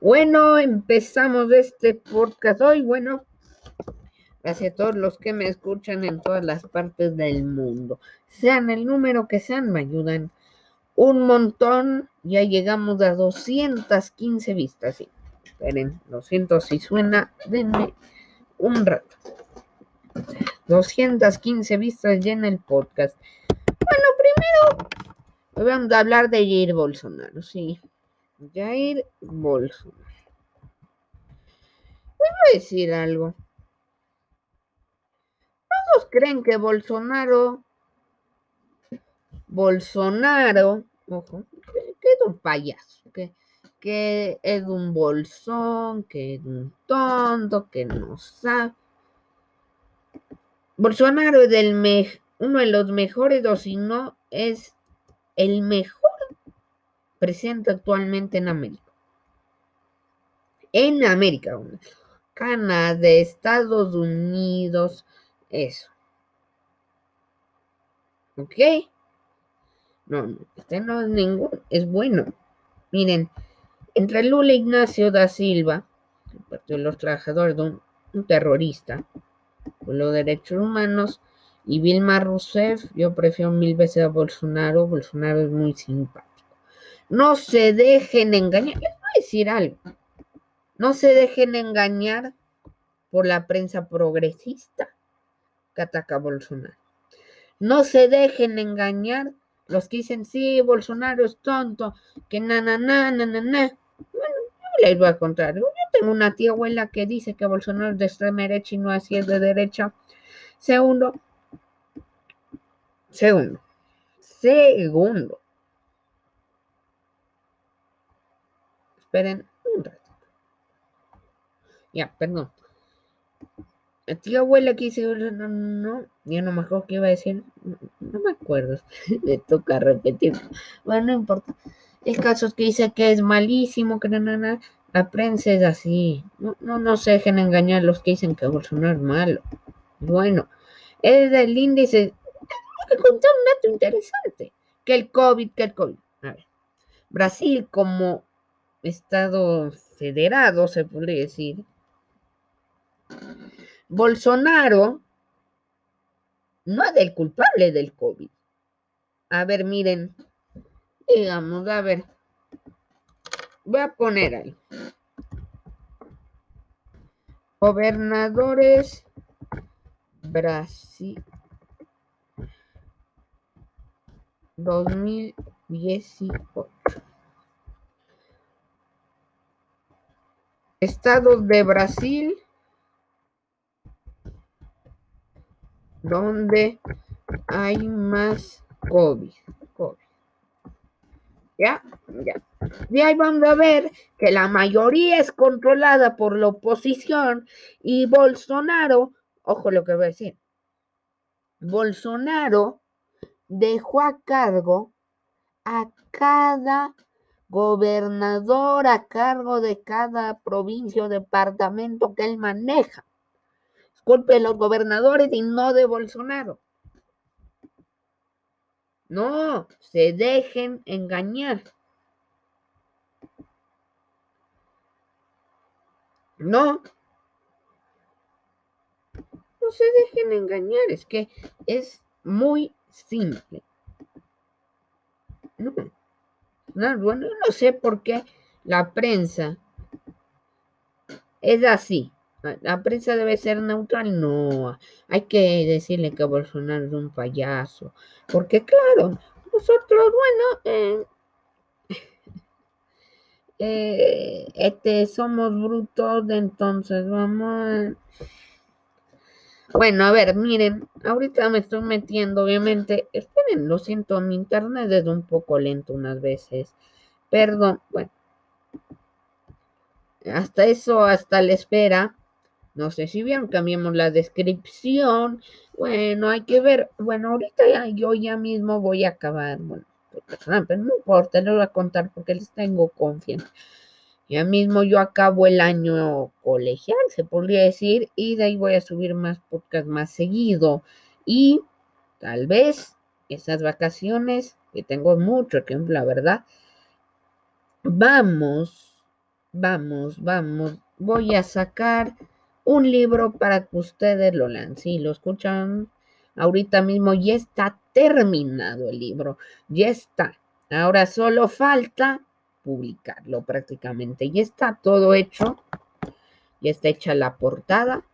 Bueno, empezamos este podcast hoy. Bueno, gracias a todos los que me escuchan en todas las partes del mundo. Sean el número que sean, me ayudan un montón. Ya llegamos a 215 vistas. Sí, esperen, lo siento si suena. Denme un rato. 215 vistas ya en el podcast. Bueno, primero vamos a hablar de Jair Bolsonaro, sí. Jair Bolsonaro. Voy a decir algo. Todos creen que Bolsonaro, Bolsonaro, ojo, que es un payaso, que, es un bolsón, que es un tonto, que no sabe. Bolsonaro es el uno de los mejores, o si no, es el mejor presente actualmente en América. En América, Canadá, Estados Unidos, eso. ¿Ok? No, este no es ningún, es bueno. Miren, entre Lula Ignacio da Silva, el Partido de los Trabajadores, un, un terrorista por los derechos humanos, y Vilma Rousseff, yo prefiero mil veces a Bolsonaro. Bolsonaro es muy simpático. No se dejen engañar. Les voy a decir algo. No se dejen engañar por la prensa progresista que ataca a Bolsonaro. No se dejen engañar los que dicen, sí, Bolsonaro es tonto, que na, na, na, na, na. Bueno, yo les voy a contar. Yo tengo una tía abuela que dice que Bolsonaro es de extrema derecha y no así es de derecha. Segundo, segundo, segundo, Esperen un rato. Ya, perdón. La tía abuela que dice, no, no, yo no me acuerdo qué iba a decir, no, me acuerdo, le toca repetir. Bueno, no importa. El caso es que dice que es malísimo, que no, no. La prensa es así. No, no, no se dejen engañar los que dicen que Bolsonaro es malo. Bueno, es del índice. Tengo que contar un dato interesante. Que el COVID, que el COVID. A ver. Brasil, como Estado federado, se podría decir, Bolsonaro no es el culpable del COVID. A ver, miren, digamos, a ver, voy a poner ahí. Gobernadores Brasil 2018. Estados de Brasil donde hay más COVID. ¿Ya? Ya. Y ahí vamos a ver que la mayoría es controlada por la oposición y Bolsonaro, ojo lo que voy a decir, Bolsonaro dejó a cargo a cada gobernador a cargo de cada provincia o departamento que él maneja. Es culpa de los gobernadores y no de Bolsonaro. No, se dejen engañar. No. No se dejen engañar, es que es muy simple. No. No, bueno, no sé por qué la prensa es así. La prensa debe ser neutral. No, hay que decirle que Bolsonaro es un payaso. Porque claro, nosotros, bueno, eh, eh, este, somos brutos, entonces vamos Bueno, a ver, miren, ahorita me estoy metiendo, obviamente. Esperen, lo siento, mi internet es un poco lento unas veces. Perdón, bueno. Hasta eso, hasta la espera. No sé si vieron, cambiamos la descripción. Bueno, hay que ver. Bueno, ahorita ya, yo ya mismo voy a acabar. Bueno, pero no importa, les voy a contar porque les tengo confianza. Ya mismo yo acabo el año colegial, se podría decir, y de ahí voy a subir más podcast más seguido. Y tal vez esas vacaciones, que tengo mucho tiempo, la verdad, vamos vamos, vamos, voy a sacar un libro para que ustedes lo. Si lo escuchan ahorita mismo, ya está terminado el libro, ya está. Ahora solo falta publicarlo prácticamente. Ya está todo hecho. Ya está hecha la portada.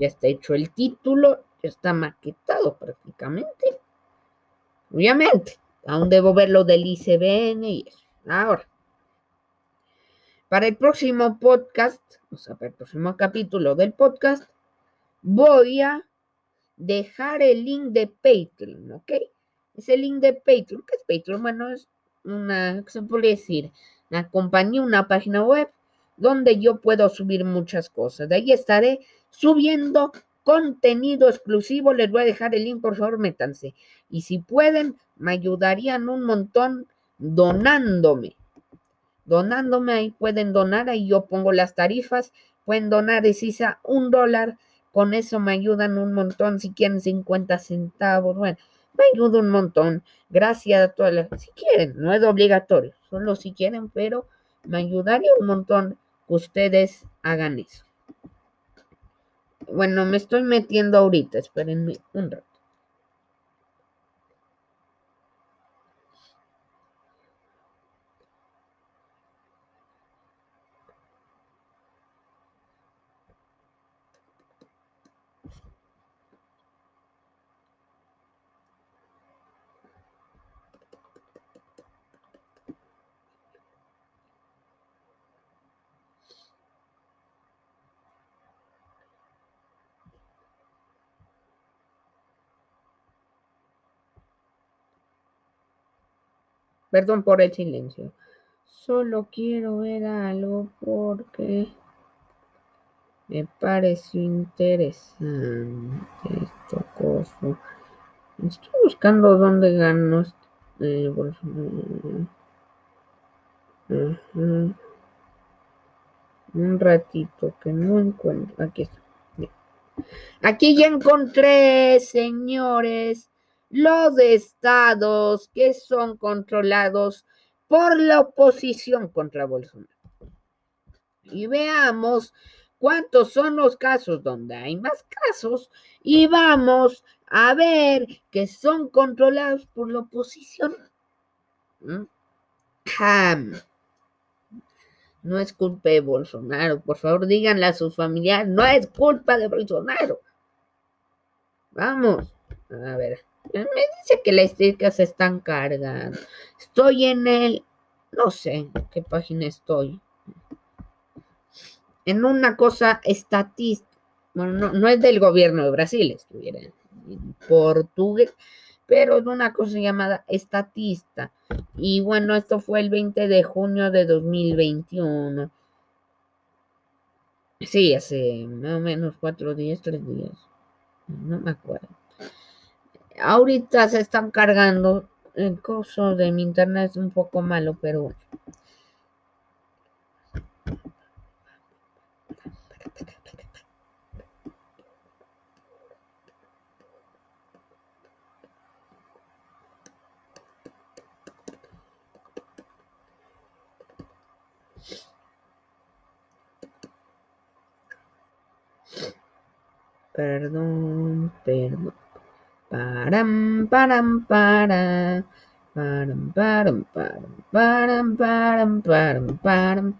Ya está hecho el título. Ya está maquetado prácticamente. Obviamente. Aún debo ver lo del ICBN y eso. Ahora. Para el próximo podcast, o sea, para el próximo capítulo del podcast, voy a dejar el link de Patreon, ¿ok? Ese link de Patreon, ¿qué es Patreon? Bueno, es una, ¿qué se puede decir? Una compañía, una página web donde yo puedo subir muchas cosas. De ahí estaré subiendo contenido exclusivo. Les voy a dejar el link, por favor, métanse. Y si pueden, me ayudarían un montón donándome donándome, ahí pueden donar, ahí yo pongo las tarifas, pueden donar, decisa un dólar, con eso me ayudan un montón, si quieren 50 centavos, bueno, me ayuda un montón, gracias a todas las, si quieren, no es obligatorio, solo si quieren, pero me ayudaría un montón que ustedes hagan eso. Bueno, me estoy metiendo ahorita, espérenme un rato. Perdón por el silencio. Solo quiero ver algo porque me pareció interesante esto cosa. Estoy buscando dónde ganó eh, Un ratito que no encuentro. Aquí está. Aquí ya encontré, señores los estados que son controlados por la oposición contra Bolsonaro. Y veamos cuántos son los casos donde hay más casos y vamos a ver que son controlados por la oposición. ¿Mm? No es culpa de Bolsonaro, por favor díganle a sus familiares, no es culpa de Bolsonaro. Vamos, a ver. Me dice que las se están cargando. Estoy en el. No sé qué página estoy. En una cosa estatista. Bueno, no, es del gobierno de Brasil, estuviera en portugués, pero es una cosa llamada estatista. Y bueno, esto fue el 20 de junio de 2021. Sí, hace más o menos cuatro días, tres días. No me acuerdo. Ahorita se están cargando. El coso de mi internet es un poco malo, pero bueno. Perdón, perdón. Param, param, para. Param, param, param, param, param, param, param.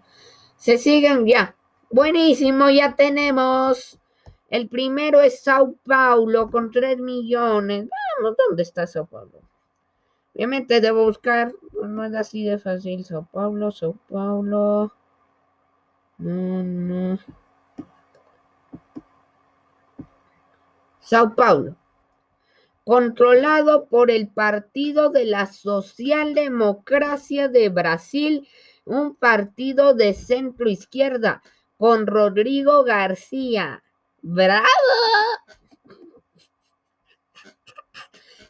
Se siguen ya. Buenísimo, ya tenemos. El primero es Sao Paulo con 3 millones. Vamos, ¿dónde está Sao Paulo? Obviamente debo buscar. No es así de fácil. Sao Paulo, Sao Paulo. No, no. Sao Paulo controlado por el Partido de la Socialdemocracia de Brasil, un partido de centro izquierda, con Rodrigo García. ¡Bravo!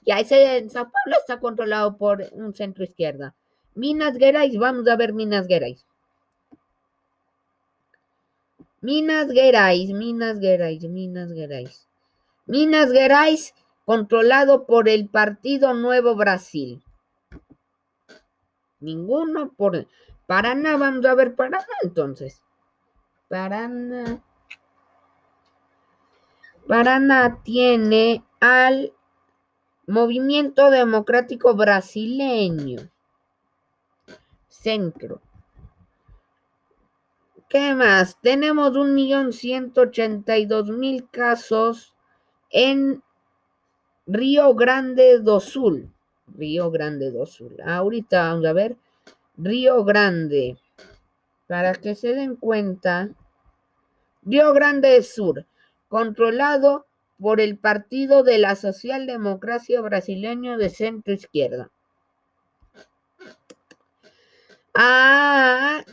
Ya ese en Sao Paulo está controlado por un centro izquierda. Minas Gerais, vamos a ver Minas Gerais. Minas Gerais, Minas Gerais, Minas Gerais. Minas Gerais controlado por el Partido Nuevo Brasil. Ninguno por, Paraná, vamos a ver Paraná entonces. Paraná. Paraná tiene al Movimiento Democrático Brasileño. Centro. ¿Qué más? Tenemos un millón ciento ochenta y dos mil casos en Río Grande do Sul. Río Grande do Sul. Ahorita vamos a ver. Río Grande. Para que se den cuenta. Río Grande Sur. Controlado por el Partido de la Socialdemocracia Brasileña de Centro Izquierda. Ah,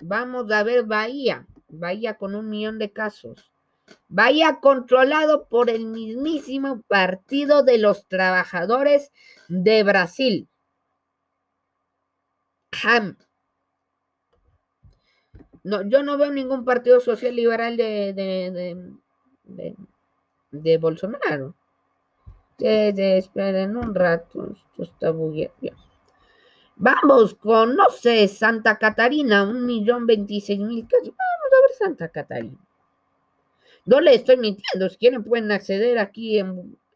vamos a ver Bahía. Bahía con un millón de casos. Bahía controlado por el mismísimo Partido de los Trabajadores de Brasil. Ham. No, yo no veo ningún partido social liberal de, de, de, Bolsonaro. esperen un rato, esto está Vamos con, no sé, Santa Catarina, un millón veintiséis mil casos. Vamos a ver Santa Catarina. No le estoy mintiendo, si quieren pueden acceder aquí,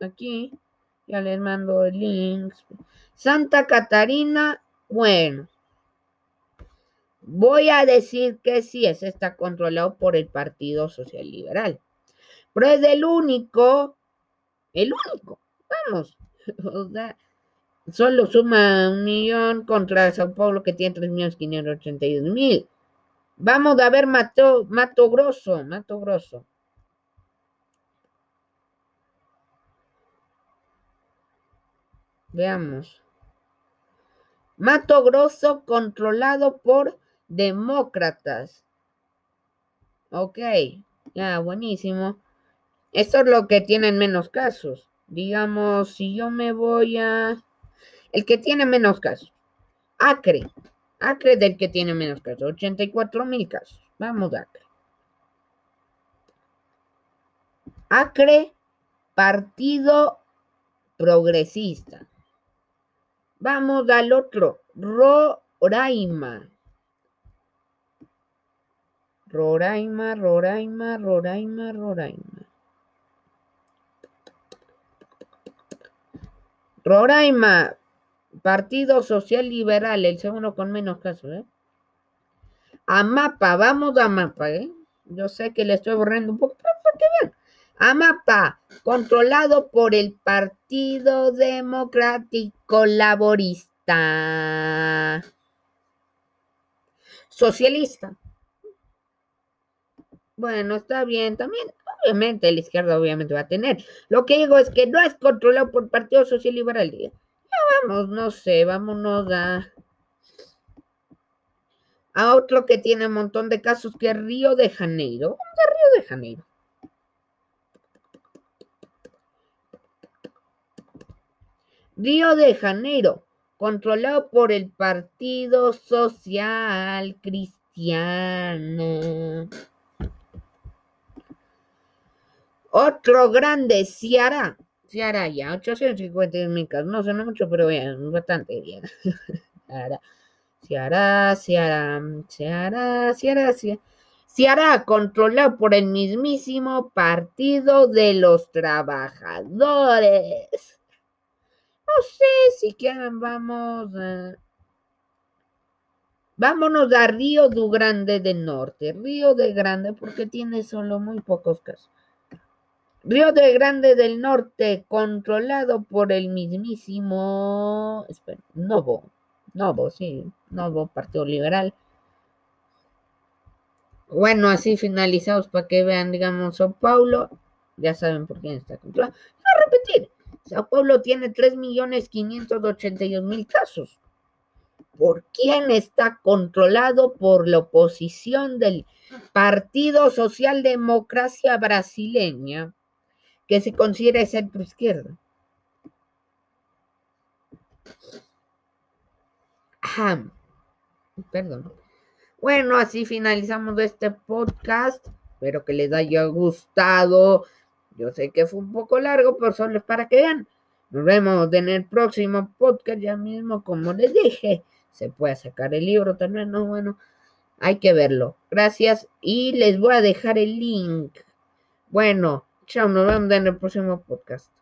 aquí, ya les mando el link. Santa Catarina, bueno, Voy a decir que sí, ese está controlado por el Partido Social Liberal. Pero es el único, el único, vamos. solo suma un millón contra Sao Paulo que tiene tres millones quinientos ochenta y mil. Vamos a ver Mato, Mato Grosso, Mato Grosso. Veamos. Mato Grosso controlado por demócratas. Ok, ya, buenísimo. Esto es lo que tienen menos casos. Digamos, si yo me voy a... El que tiene menos casos. Acre. Acre del que tiene menos casos. 84 mil casos. Vamos, Acre. Acre, Partido Progresista. Vamos al otro. Roraima. Roraima, Roraima, Roraima, Roraima. Roraima, Partido Social Liberal, el segundo con menos casos, ¿eh? Amapa, vamos a Amapa, ¿eh? Yo sé que le estoy borrando un poco. Amapa, controlado por el Partido Democrático Laborista. Socialista. Bueno, está bien, también, obviamente, la izquierda obviamente va a tener. Lo que digo es que no es controlado por el Partido Social Liberal. Ya vamos, no sé, vámonos a, a otro que tiene un montón de casos, que es Río de Janeiro. Vamos a Río de Janeiro. Río de Janeiro, controlado por el Partido Social Cristiano. Otro grande, Ciara. Ciara ya, 850 mil casos. No suena mucho, pero bien, bastante bien. Ciara, Ciara, Ciara, Ciara, Ciara. Ciara, controlado por el mismísimo Partido de los Trabajadores. No sé si quieren, vamos Vámonos a Río du Grande del Norte. Río de Grande, porque tiene solo muy pocos casos. Río de Grande del Norte, controlado por el mismísimo espera, Novo, Novo, sí, Novo, Partido Liberal. Bueno, así finalizamos para que vean, digamos, Sao Paulo, ya saben por quién está controlado. Voy a repetir, Sao Paulo tiene 3.582.000 casos. ¿Por quién está controlado? Por la oposición del Partido Socialdemocracia Brasileña que se considera centro izquierda. Perdón. Bueno, así finalizamos este podcast. Espero que les haya gustado. Yo sé que fue un poco largo, pero solo es para que vean. Nos vemos en el próximo podcast ya mismo, como les dije. Se puede sacar el libro también, no, bueno, hay que verlo. Gracias y les voy a dejar el link. Bueno, chao, nos vemos en el próximo podcast.